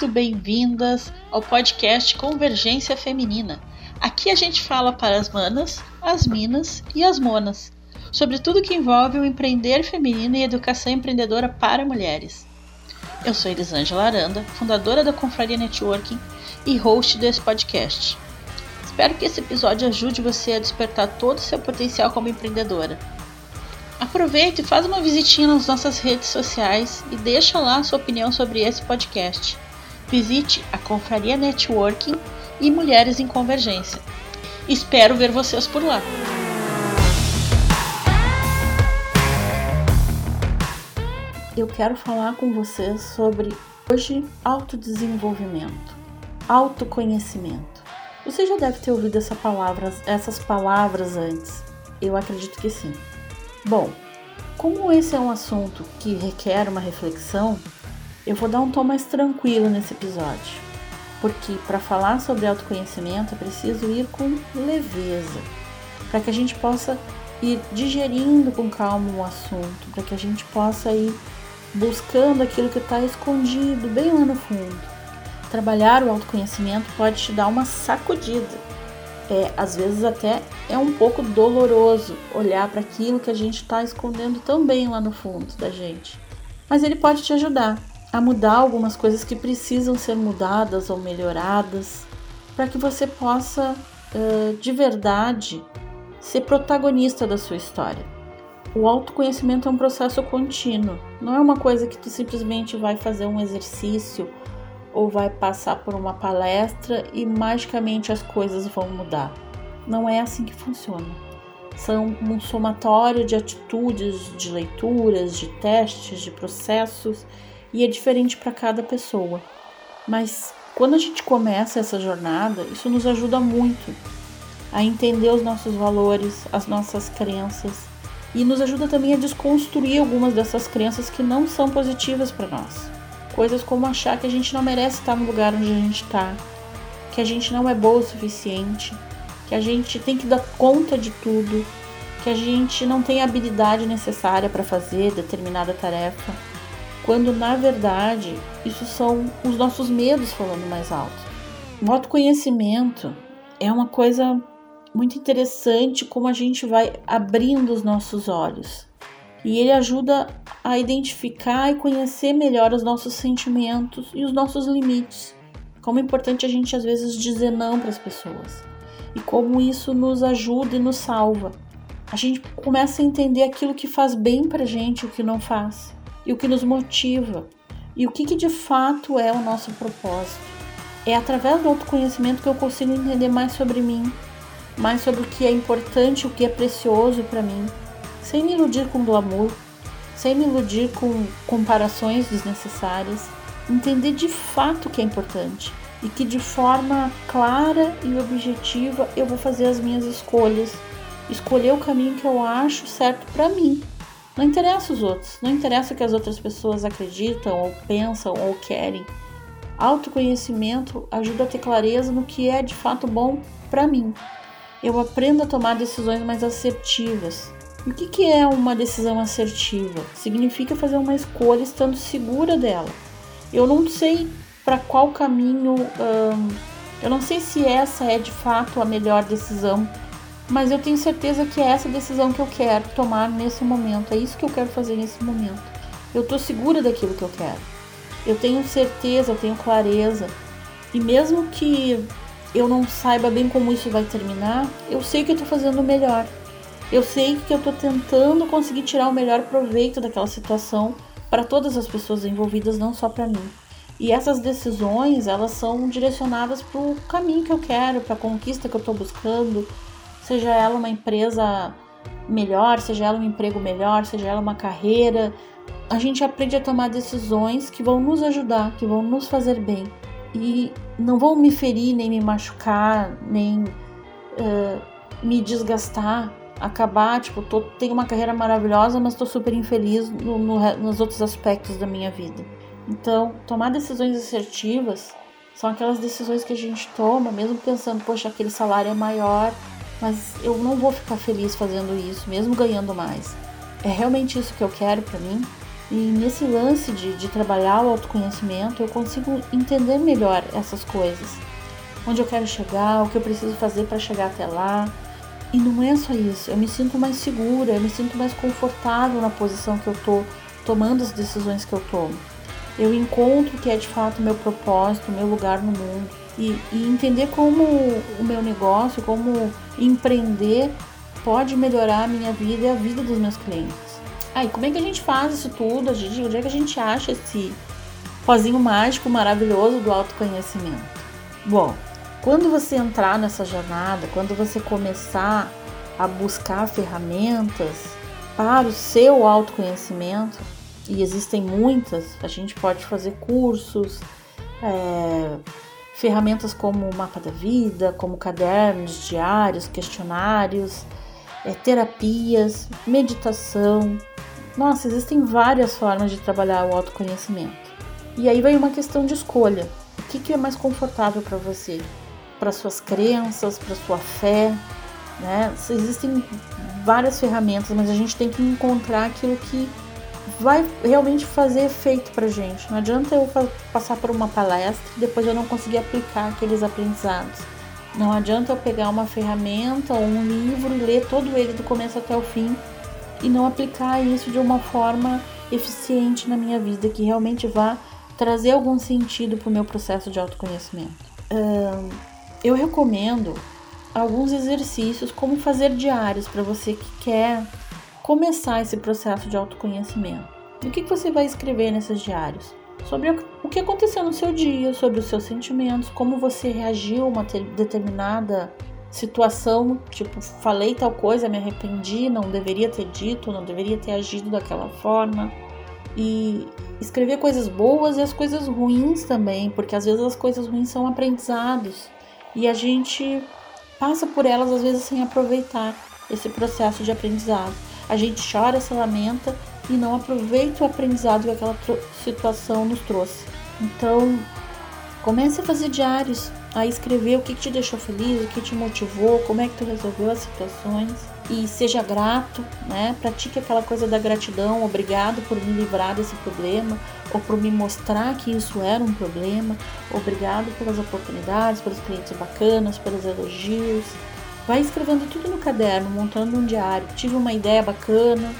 muito bem-vindas ao podcast Convergência Feminina. Aqui a gente fala para as manas, as minas e as monas sobre tudo que envolve o empreender feminino e educação empreendedora para mulheres. Eu sou Elisângela Aranda, fundadora da Confraria Networking e host desse podcast. Espero que esse episódio ajude você a despertar todo o seu potencial como empreendedora. Aproveita e faz uma visitinha nas nossas redes sociais e deixa lá a sua opinião sobre esse podcast. Visite a Confraria Networking e Mulheres em Convergência. Espero ver vocês por lá. Eu quero falar com vocês sobre hoje autodesenvolvimento, autoconhecimento. Você já deve ter ouvido essa palavra, essas palavras antes. Eu acredito que sim. Bom, como esse é um assunto que requer uma reflexão, eu vou dar um tom mais tranquilo nesse episódio, porque para falar sobre autoconhecimento é preciso ir com leveza, para que a gente possa ir digerindo com calma o assunto, para que a gente possa ir buscando aquilo que está escondido bem lá no fundo. Trabalhar o autoconhecimento pode te dar uma sacudida é, às vezes até é um pouco doloroso olhar para aquilo que a gente está escondendo tão bem lá no fundo da gente. Mas ele pode te ajudar a mudar algumas coisas que precisam ser mudadas ou melhoradas para que você possa uh, de verdade ser protagonista da sua história. O autoconhecimento é um processo contínuo, não é uma coisa que tu simplesmente vai fazer um exercício ou vai passar por uma palestra e magicamente as coisas vão mudar. Não é assim que funciona. São um somatório de atitudes, de leituras, de testes, de processos e é diferente para cada pessoa. Mas quando a gente começa essa jornada, isso nos ajuda muito a entender os nossos valores, as nossas crenças e nos ajuda também a desconstruir algumas dessas crenças que não são positivas para nós. Coisas como achar que a gente não merece estar no lugar onde a gente está, que a gente não é boa o suficiente, que a gente tem que dar conta de tudo, que a gente não tem a habilidade necessária para fazer determinada tarefa, quando na verdade isso são os nossos medos falando mais alto. O autoconhecimento é uma coisa muito interessante como a gente vai abrindo os nossos olhos e ele ajuda a identificar e conhecer melhor os nossos sentimentos e os nossos limites. Como é importante a gente às vezes dizer não para as pessoas e como isso nos ajuda e nos salva. A gente começa a entender aquilo que faz bem para gente, o que não faz, e o que nos motiva, e o que, que de fato é o nosso propósito. É através do autoconhecimento que eu consigo entender mais sobre mim, mais sobre o que é importante, o que é precioso para mim, sem me iludir com glamour, sem me iludir com comparações desnecessárias, entender de fato o que é importante e que de forma clara e objetiva eu vou fazer as minhas escolhas, escolher o caminho que eu acho certo para mim. Não interessa os outros, não interessa o que as outras pessoas acreditam ou pensam ou querem. Autoconhecimento ajuda a ter clareza no que é de fato bom para mim. Eu aprendo a tomar decisões mais assertivas, e o que, que é uma decisão assertiva? Significa fazer uma escolha estando segura dela. Eu não sei para qual caminho, hum, eu não sei se essa é de fato a melhor decisão, mas eu tenho certeza que é essa decisão que eu quero tomar nesse momento. É isso que eu quero fazer nesse momento. Eu estou segura daquilo que eu quero. Eu tenho certeza, eu tenho clareza. E mesmo que eu não saiba bem como isso vai terminar, eu sei que eu estou fazendo o melhor. Eu sei que eu estou tentando conseguir tirar o melhor proveito daquela situação para todas as pessoas envolvidas, não só para mim. E essas decisões, elas são direcionadas para o caminho que eu quero, para a conquista que eu estou buscando, seja ela uma empresa melhor, seja ela um emprego melhor, seja ela uma carreira. A gente aprende a tomar decisões que vão nos ajudar, que vão nos fazer bem e não vão me ferir, nem me machucar, nem uh, me desgastar acabar, tipo, tô, tenho uma carreira maravilhosa, mas tô super infeliz no, no, nos outros aspectos da minha vida. Então, tomar decisões assertivas são aquelas decisões que a gente toma, mesmo pensando, poxa, aquele salário é maior, mas eu não vou ficar feliz fazendo isso, mesmo ganhando mais. É realmente isso que eu quero para mim? E nesse lance de, de trabalhar o autoconhecimento, eu consigo entender melhor essas coisas. Onde eu quero chegar, o que eu preciso fazer para chegar até lá. E não é só isso, eu me sinto mais segura, eu me sinto mais confortável na posição que eu tô tomando as decisões que eu tomo. Eu encontro o que é de fato meu propósito, meu lugar no mundo. E, e entender como o meu negócio, como empreender pode melhorar a minha vida e a vida dos meus clientes. Aí, como é que a gente faz isso tudo? Gente, onde é que a gente acha esse pozinho mágico maravilhoso do autoconhecimento? Bom, quando você entrar nessa jornada, quando você começar a buscar ferramentas para o seu autoconhecimento, e existem muitas, a gente pode fazer cursos, é, ferramentas como o mapa da vida, como cadernos diários, questionários, é, terapias, meditação. Nossa, existem várias formas de trabalhar o autoconhecimento. E aí vem uma questão de escolha. O que, que é mais confortável para você? Para suas crenças, para sua fé, né? Existem várias ferramentas, mas a gente tem que encontrar aquilo que vai realmente fazer efeito pra gente. Não adianta eu passar por uma palestra e depois eu não conseguir aplicar aqueles aprendizados. Não adianta eu pegar uma ferramenta ou um livro e ler todo ele do começo até o fim e não aplicar isso de uma forma eficiente na minha vida, que realmente vá trazer algum sentido para o meu processo de autoconhecimento. eu recomendo alguns exercícios como fazer diários para você que quer começar esse processo de autoconhecimento. O que você vai escrever nesses diários? Sobre o que aconteceu no seu dia, sobre os seus sentimentos, como você reagiu a uma determinada situação, tipo, falei tal coisa, me arrependi, não deveria ter dito, não deveria ter agido daquela forma. E escrever coisas boas e as coisas ruins também, porque às vezes as coisas ruins são aprendizados e a gente passa por elas às vezes sem aproveitar esse processo de aprendizado. A gente chora, se lamenta e não aproveita o aprendizado que aquela situação nos trouxe. Então, comece a fazer diários, a escrever o que, te deixou feliz, o que te motivou, como é que tu resolveu as situações e seja grato, né? Pratique aquela coisa da gratidão, obrigado por me livrar desse problema ou por me mostrar que isso era um problema, obrigado pelas oportunidades, pelos clientes bacanas, pelos elogios. Vai escrevendo tudo no caderno, montando um diário. Tive uma ideia bacana.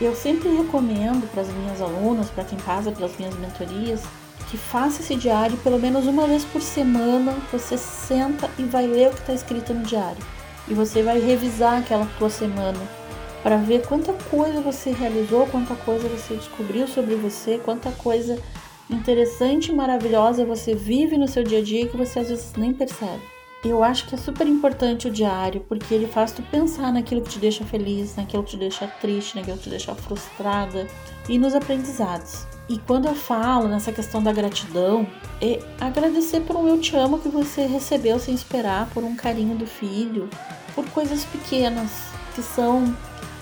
Eu sempre recomendo para as minhas alunas, para quem passa pelas minhas mentorias, que faça esse diário pelo menos uma vez por semana. Você senta e vai ler o que está escrito no diário. E você vai revisar aquela tua semana para ver quanta coisa você realizou, quanta coisa você descobriu sobre você, quanta coisa interessante e maravilhosa você vive no seu dia a dia que você às vezes nem percebe. Eu acho que é super importante o diário, porque ele faz tu pensar naquilo que te deixa feliz, naquilo que te deixa triste, naquilo que te deixa frustrada e nos aprendizados. E quando eu falo nessa questão da gratidão, é agradecer por um eu te amo que você recebeu sem esperar, por um carinho do filho, por coisas pequenas, que são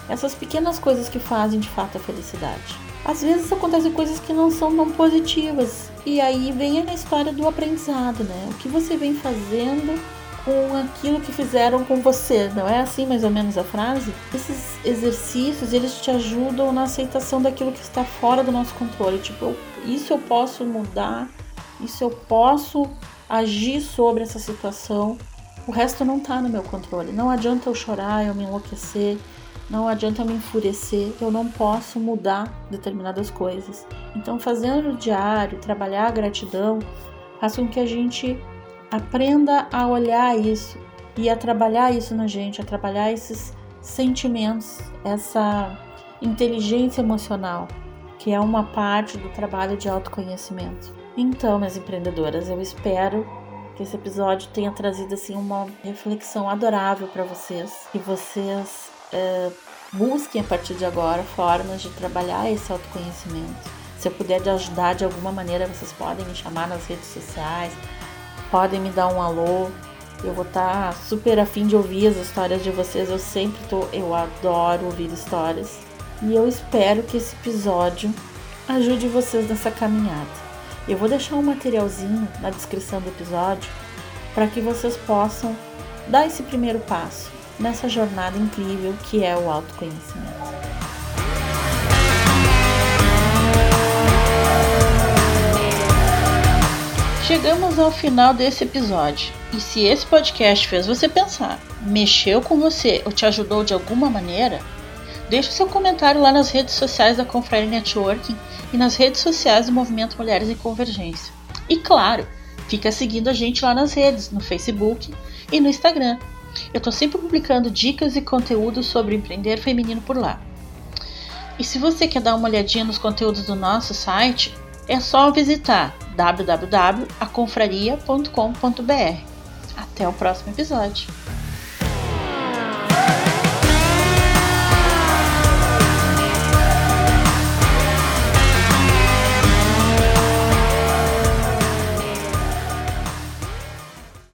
essas pequenas coisas que fazem de fato a felicidade. Às vezes acontecem coisas que não são tão positivas, e aí vem a história do aprendizado, né? O que você vem fazendo com aquilo que fizeram com você, não é assim mais ou menos a frase? Esses exercícios, eles te ajudam na aceitação daquilo que está fora do nosso controle, tipo, isso eu posso mudar, isso eu posso agir sobre essa situação, o resto não está no meu controle. Não adianta eu chorar, eu me enlouquecer, não adianta me enfurecer, eu não posso mudar determinadas coisas. Então, fazendo o diário, trabalhar a gratidão, faz com que a gente aprenda a olhar isso e a trabalhar isso na gente, a trabalhar esses sentimentos, essa inteligência emocional, que é uma parte do trabalho de autoconhecimento. Então, minhas empreendedoras, eu espero que esse episódio tenha trazido assim uma reflexão adorável para vocês, que vocês é, busquem a partir de agora formas de trabalhar esse autoconhecimento. Se eu puder ajudar de alguma maneira, vocês podem me chamar nas redes sociais, podem me dar um alô. Eu vou estar tá super afim de ouvir as histórias de vocês. Eu sempre tô, eu adoro ouvir histórias. E eu espero que esse episódio ajude vocês nessa caminhada. Eu vou deixar um materialzinho na descrição do episódio para que vocês possam dar esse primeiro passo nessa jornada incrível que é o autoconhecimento. Chegamos ao final desse episódio. E se esse podcast fez você pensar, mexeu com você ou te ajudou de alguma maneira, deixe seu comentário lá nas redes sociais da Confraria Networking e nas redes sociais do Movimento Mulheres em Convergência. E claro, fica seguindo a gente lá nas redes, no Facebook e no Instagram, eu estou sempre publicando dicas e conteúdos sobre empreender feminino por lá. E se você quer dar uma olhadinha nos conteúdos do nosso site, é só visitar www.aconfraria.com.br. Até o próximo episódio.